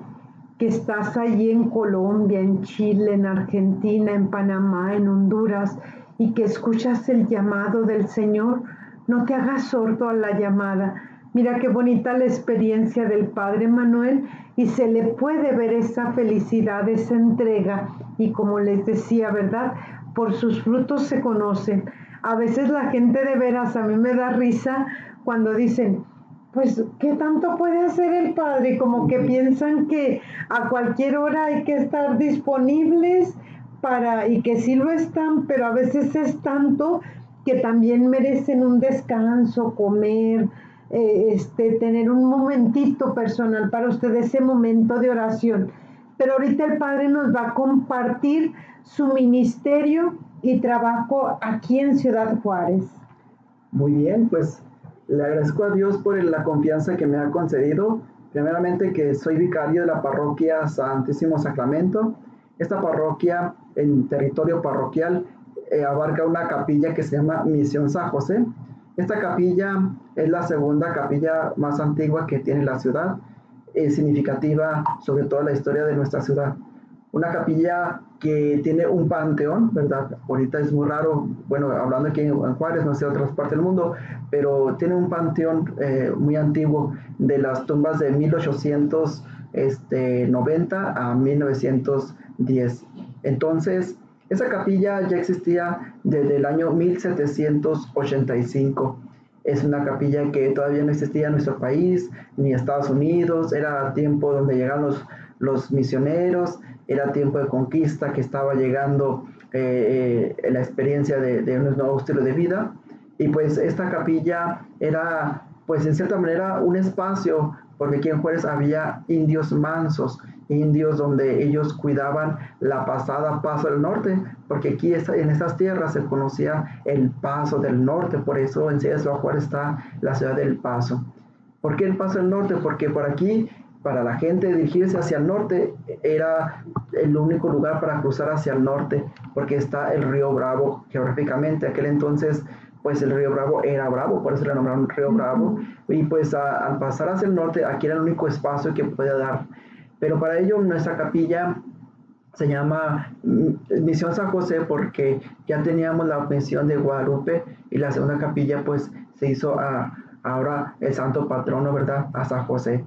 que estás allí en Colombia, en Chile, en Argentina, en Panamá, en Honduras, y que escuchas el llamado del Señor, no te hagas sordo a la llamada. Mira qué bonita la experiencia del Padre Manuel y se le puede ver esa felicidad, esa entrega. Y como les decía, ¿verdad? Por sus frutos se conocen. A veces la gente de veras, a mí me da risa cuando dicen, pues, ¿qué tanto puede hacer el Padre? Como que piensan que a cualquier hora hay que estar disponibles para, y que sí lo están, pero a veces es tanto que también merecen un descanso, comer, eh, este, tener un momentito personal para ustedes, ese momento de oración. Pero ahorita el Padre nos va a compartir su ministerio y trabajo aquí en Ciudad Juárez. Muy bien, pues le agradezco a Dios por la confianza que me ha concedido. Primeramente que soy vicario de la parroquia Santísimo Sacramento. Esta parroquia en territorio parroquial eh, abarca una capilla que se llama Misión San José. Esta capilla es la segunda capilla más antigua que tiene la ciudad, es significativa sobre todo la historia de nuestra ciudad. Una capilla que tiene un panteón, ¿verdad? Ahorita es muy raro, bueno, hablando aquí en Juárez, no sé, otras partes del mundo, pero tiene un panteón eh, muy antiguo de las tumbas de 1890 a 1910. Entonces, esa capilla ya existía desde el año 1785. Es una capilla que todavía no existía en nuestro país, ni Estados Unidos. Era tiempo donde llegaron los, los misioneros, era tiempo de conquista que estaba llegando eh, eh, la experiencia de, de un nuevo estilo de vida. Y pues esta capilla era, pues en cierta manera, un espacio, porque aquí en Juárez había indios mansos, indios donde ellos cuidaban la pasada paso del norte, porque aquí en estas tierras se conocía el paso del norte, por eso en Ciudad Juárez está la ciudad del paso. ¿Por qué el paso del norte? Porque por aquí, para la gente dirigirse hacia el norte, era el único lugar para cruzar hacia el norte, porque está el río Bravo geográficamente. Aquel entonces, pues el río Bravo era bravo, por eso le nombraron río Bravo. Y pues a- al pasar hacia el norte, aquí era el único espacio que podía dar. Pero para ello nuestra capilla se llama mm, Misión San José porque ya teníamos la misión de Guadalupe y la segunda capilla pues se hizo a, ahora el santo patrono, ¿verdad? A San José.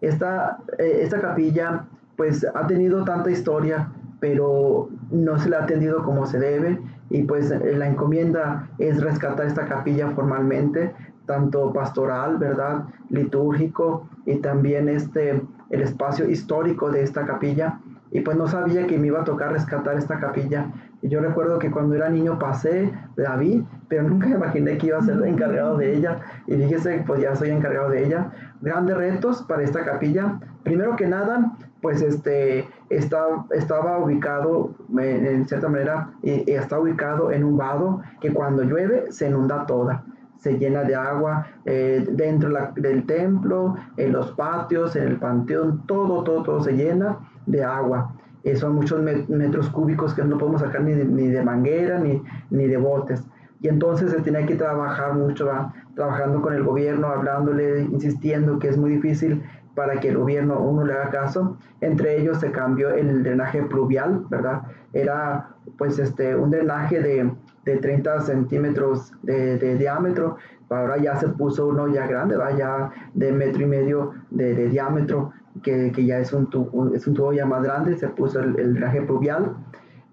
Esta, eh, esta capilla pues ha tenido tanta historia, pero no se le ha atendido como se debe y pues eh, la encomienda es rescatar esta capilla formalmente, tanto pastoral, ¿verdad? Litúrgico y también este, el espacio histórico de esta capilla. Y pues no sabía que me iba a tocar rescatar esta capilla. Yo recuerdo que cuando era niño pasé, la vi, pero nunca imaginé que iba a ser encargado de ella. Y fíjese, pues ya soy encargado de ella. Grandes retos para esta capilla. Primero que nada, pues este, está, estaba ubicado, en cierta manera, está ubicado en un vado que cuando llueve se inunda toda se llena de agua eh, dentro la- del templo, en los patios, en el panteón, todo, todo, todo se llena de agua. Eh, son muchos met- metros cúbicos que no podemos sacar ni de, manguera ni, ni de botes. Y entonces se tiene que trabajar mucho, trabajando con el gobierno, hablándole, insistiendo que es muy difícil para que el gobierno uno le haga caso. Entre ellos se cambió el drenaje pluvial, ¿verdad? Era pues este un drenaje de, de 30 centímetros de, de diámetro, ahora ya se puso uno ya grande, ¿va? ya de metro y medio de diámetro, que, que ya es un, tubo, es un tubo ya más grande, se puso el, el pluvial.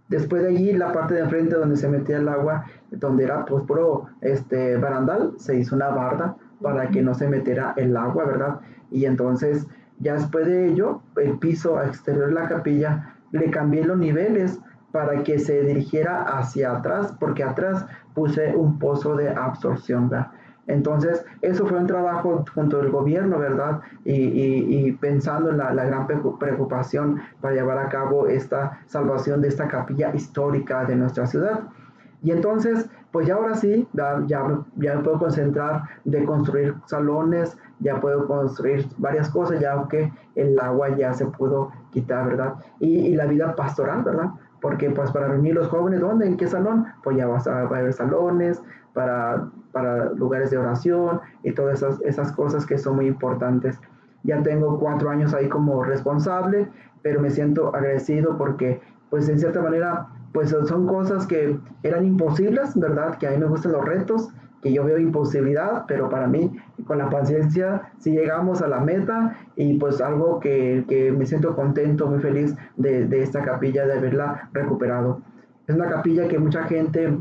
Después de allí, la parte de enfrente donde se metía el agua, donde era pues puro este, barandal, se hizo una barda para que no se metiera el agua, ¿verdad? Y entonces, ya después de ello, el piso exterior de la capilla, le cambié los niveles para que se dirigiera hacia atrás, porque atrás puse un pozo de absorción, ¿verdad? Entonces, eso fue un trabajo junto al gobierno, ¿verdad? Y, y, pensando en la, la, gran preocupación para llevar a cabo esta salvación de esta capilla histórica de nuestra ciudad. Y entonces, pues ya ahora sí, ya, ya, me puedo concentrar de construir salones, ya puedo construir varias cosas, ya que el agua ya se pudo quitar, ¿verdad? Y, y la vida pastoral, ¿verdad? Porque pues para reunir los jóvenes, ¿dónde? ¿En qué salón? Pues ya va a haber salones, para, para lugares de oración y todas esas, esas cosas que son muy importantes. Ya tengo cuatro años ahí como responsable, pero me siento agradecido porque, pues en cierta manera, pues son cosas que eran imposibles, ¿verdad? Que a mí me gustan los retos, que yo veo imposibilidad, pero para mí, con la paciencia, si llegamos a la meta y pues algo que, que me siento contento, muy feliz de, de esta capilla, de haberla recuperado. Es una capilla que mucha gente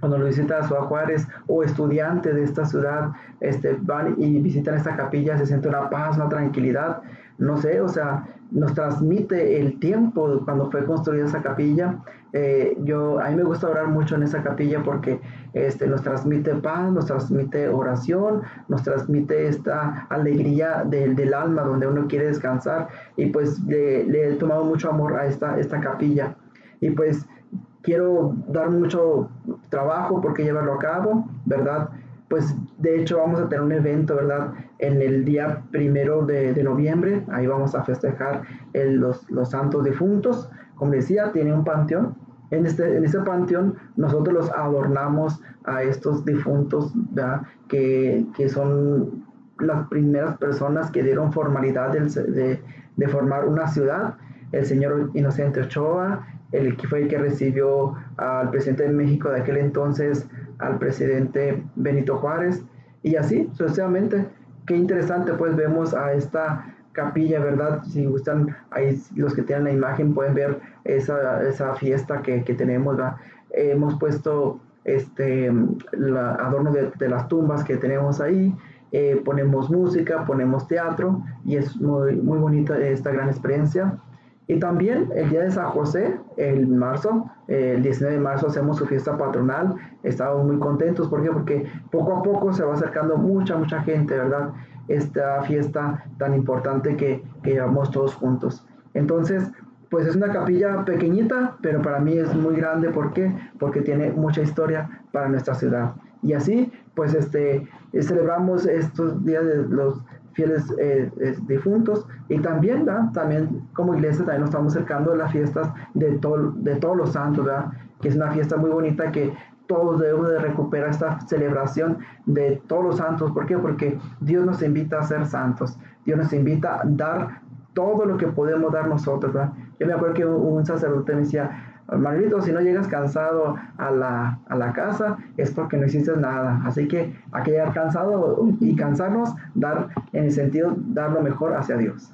cuando lo visita a Juárez o estudiante de esta ciudad, este, van y visitan esta capilla, se siente una paz, una tranquilidad, no sé, o sea, nos transmite el tiempo cuando fue construida esa capilla. Eh, yo, a mí me gusta orar mucho en esa capilla porque este, nos transmite paz, nos transmite oración, nos transmite esta alegría del, del alma donde uno quiere descansar y pues le, le, he tomado mucho amor a esta, esta capilla. Y pues quiero dar mucho trabajo porque llevarlo a cabo, ¿verdad? Pues de hecho vamos a tener un evento, ¿verdad? En el día primero de, de noviembre, ahí vamos a festejar el, los, los santos difuntos. Como decía, tiene un panteón. En este, en ese panteón nosotros los adornamos a estos difuntos, ¿verdad? Que, que son las primeras personas que dieron formalidad de, de, de formar una ciudad. El señor Inocente Ochoa, el que fue que recibió al presidente de México de aquel entonces, al presidente Benito Juárez, y así sucesivamente. Qué interesante, pues vemos a esta capilla, ¿verdad? Si gustan, ahí los que tienen la imagen pueden ver esa, esa fiesta que, que tenemos, ¿verdad? hemos puesto este adorno de, de, las tumbas que tenemos ahí, eh, ponemos música, ponemos teatro, y es muy, muy bonita esta gran experiencia. Y también el día de San José, el marzo, eh, el 19 de marzo hacemos su fiesta patronal. Estamos muy contentos. ¿Por qué? Porque poco a poco se va acercando mucha, mucha gente, ¿verdad? Esta fiesta tan importante que, que llevamos todos juntos. Entonces, pues es una capilla pequeñita, pero para mí es muy grande. ¿Por qué? Porque tiene mucha historia para nuestra ciudad. Y así, pues este, celebramos estos días de los fieles eh, eh, difuntos y también, ¿verdad? también como iglesia también nos estamos acercando a las fiestas de, todo, de todos los santos, ¿verdad? que es una fiesta muy bonita que todos debemos de recuperar esta celebración de todos los santos. ¿Por qué? Porque Dios nos invita a ser santos. Dios nos invita a dar todo lo que podemos dar nosotros. ¿verdad? Yo me acuerdo que un sacerdote me decía, Margarito, si no llegas cansado a la, a la, casa es porque no hiciste nada. Así que hay que cansado y cansarnos, dar en el sentido, dar lo mejor hacia Dios.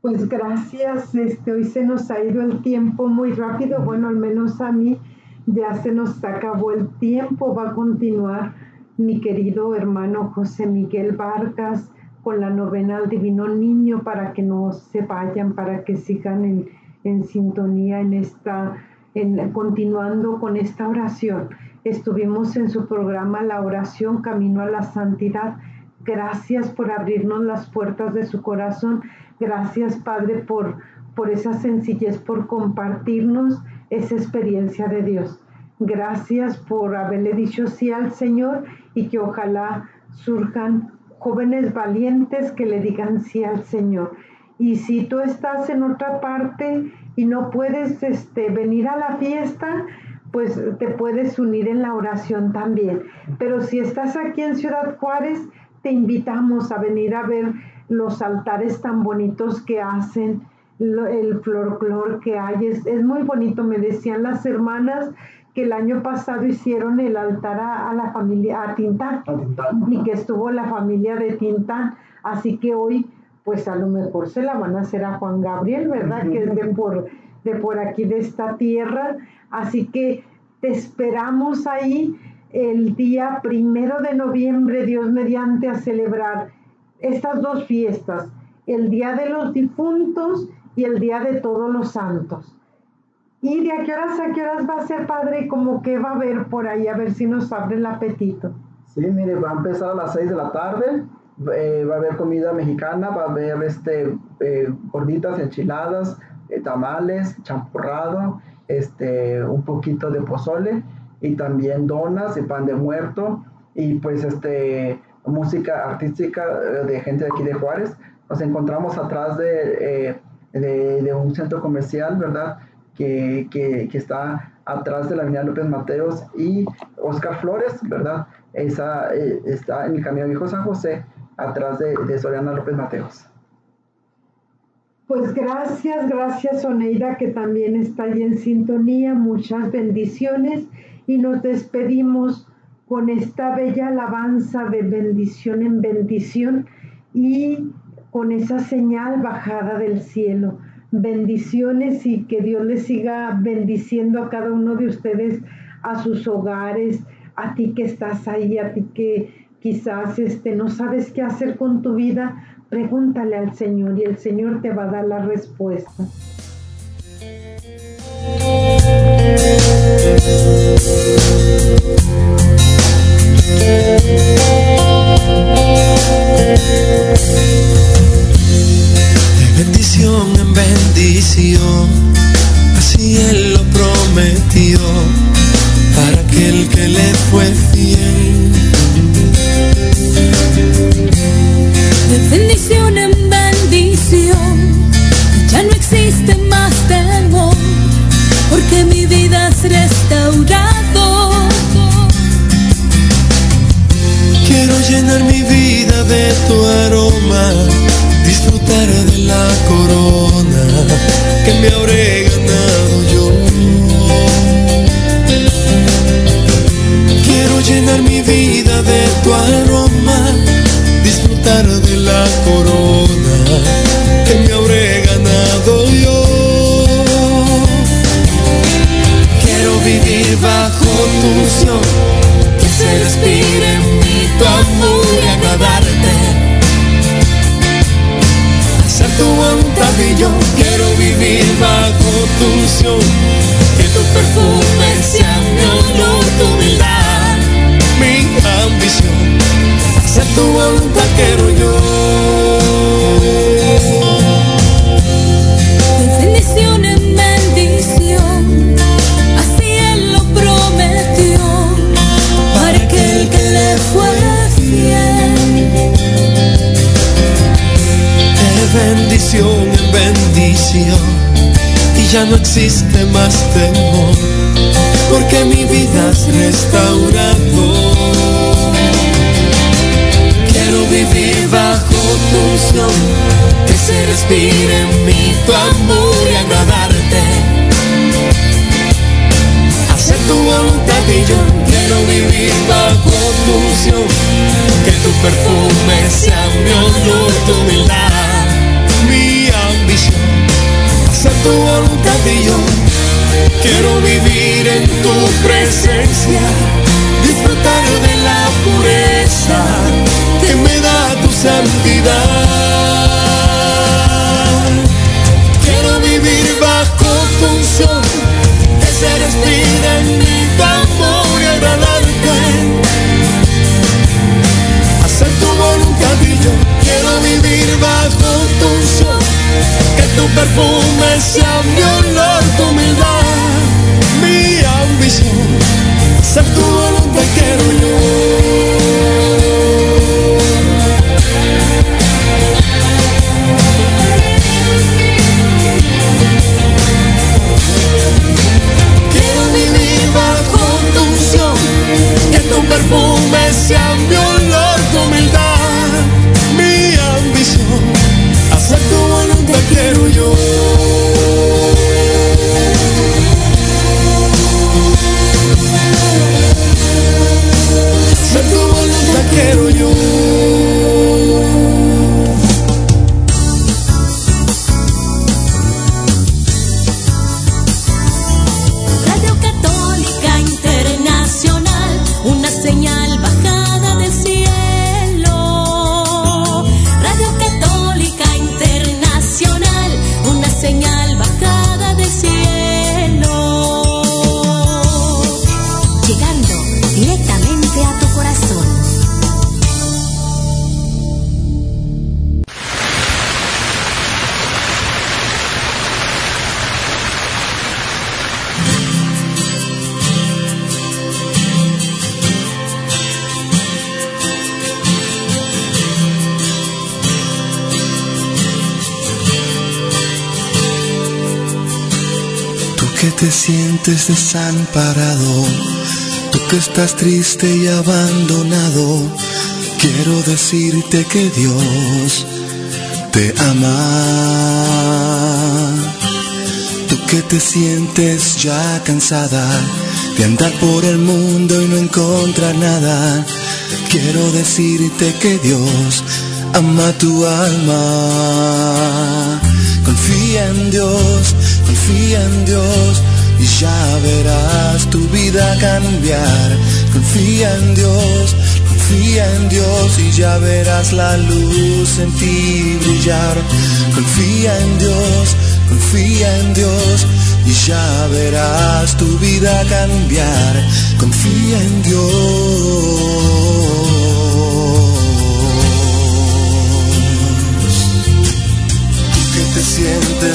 Pues gracias, este, hoy se nos ha ido el tiempo muy rápido, bueno, al menos a mí ya se nos acabó el tiempo, va a continuar mi querido hermano José Miguel Vargas con la novena al Divino Niño para que no se vayan, para que sigan en en sintonía en esta, en, continuando con esta oración. Estuvimos en su programa La oración Camino a la Santidad. Gracias por abrirnos las puertas de su corazón. Gracias, Padre, por, por esa sencillez, por compartirnos esa experiencia de Dios. Gracias por haberle dicho sí al Señor y que ojalá surjan jóvenes valientes que le digan sí al Señor. Y si tú estás en otra parte y no puedes este, venir a la fiesta, pues te puedes unir en la oración también. Pero si estás aquí en Ciudad Juárez, te invitamos a venir a ver los altares tan bonitos que hacen, el folclor que hay. Es, es, muy bonito, me decían las hermanas que el año pasado hicieron el altar a, a la familia, a Tintán, a Tintán, y que estuvo la familia de Tintán. Así que hoy pues a lo mejor se la van a hacer a Juan Gabriel, ¿verdad? Que es de por, de por aquí, de esta tierra. Así que te esperamos ahí el día primero de noviembre, Dios mediante, a celebrar estas dos fiestas, el Día de los Difuntos y el Día de Todos los Santos. ¿Y de a qué horas a qué horas va a ser, padre? Como que va a haber por ahí, a ver si nos abre el apetito. Sí, mire, va a empezar a las 6 de la tarde, eh, va a haber comida mexicana, va a haber este, eh, gorditas, enchiladas, eh, tamales, champurrado, este, un poquito de pozole y también donas y pan de muerto y pues este, música artística eh, de gente de aquí de Juárez. Nos encontramos atrás de, eh, de, de un centro comercial, ¿verdad? Que, que, que está atrás de la avenida López Mateos y Oscar Flores, ¿verdad? Esa eh, está en el Camino Viejo San José, atrás de, de Soriana López Mateos. Pues gracias, gracias Oneida que también está ahí en sintonía. Muchas bendiciones y nos despedimos con esta bella alabanza de bendición en bendición y con esa señal bajada del cielo. Bendiciones y que Dios les siga bendiciendo a cada uno de ustedes, a sus hogares, a ti que estás ahí, a ti que quizás este, no sabes qué hacer con tu vida, pregúntale al Señor y el Señor te va a dar la respuesta. De bendición en bendición, así Él lo prometió para aquel que le fue fiel. De bendición en bendición, ya no existe más temor, porque mi vida es restaurado. Quiero llenar mi vida de tu aroma, disfrutar de la corona que me habré ganado yo. Quiero llenar mi vida de tu aroma, corona que me habré ganado yo. Quiero vivir bajo tu unción, que se respire en mí tu amor y agradarte. Hacer tu voluntad y yo quiero vivir bajo tu unción, que tu perfume sea mi honor, tu humildad, mi ambición. Hacer tu voluntad quiero yo. Existe más temor porque mi vida es restaurado. Quiero vivir bajo tu unción que se respire en mí tu amor y agradarte. Hacer tu voluntad y yo quiero vivir bajo tu unción que tu perfume sea mi honor, tu voluntad y tu perfume sea mi olor, tu humildad, mi ambición, hacer tu sientes desamparado, tú que estás triste y abandonado, quiero decirte que Dios te ama. Tú que te sientes ya cansada de andar por el mundo y no encontrar nada, quiero decirte que Dios ama tu alma. Confía en Dios, confía en Dios y ya verás tu vida cambiar. Confía en Dios, confía en Dios y ya verás la luz en ti brillar. Confía en Dios, confía en Dios y ya verás tu vida cambiar. Confía en Dios.